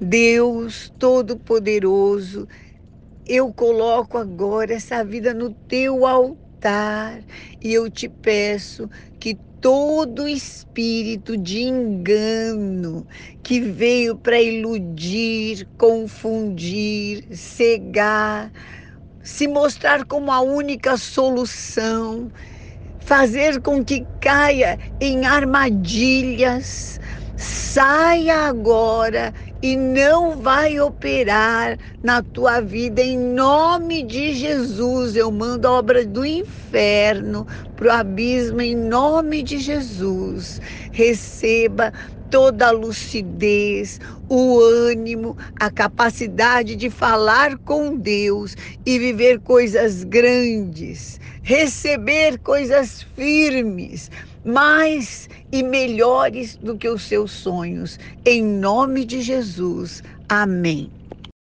Deus Todo-Poderoso, eu coloco agora essa vida no teu altar e eu te peço que todo espírito de engano que veio para iludir, confundir, cegar, se mostrar como a única solução, fazer com que caia em armadilhas, saia agora e não vai operar na tua vida em nome de Jesus. Eu mando a obra do inferno para o abismo em nome de Jesus. Receba toda a lucidez, o ânimo, a capacidade de falar com Deus e viver coisas grandes, receber coisas firmes, mais e melhores do que os seus sonhos. Em nome de Jesus. Amém.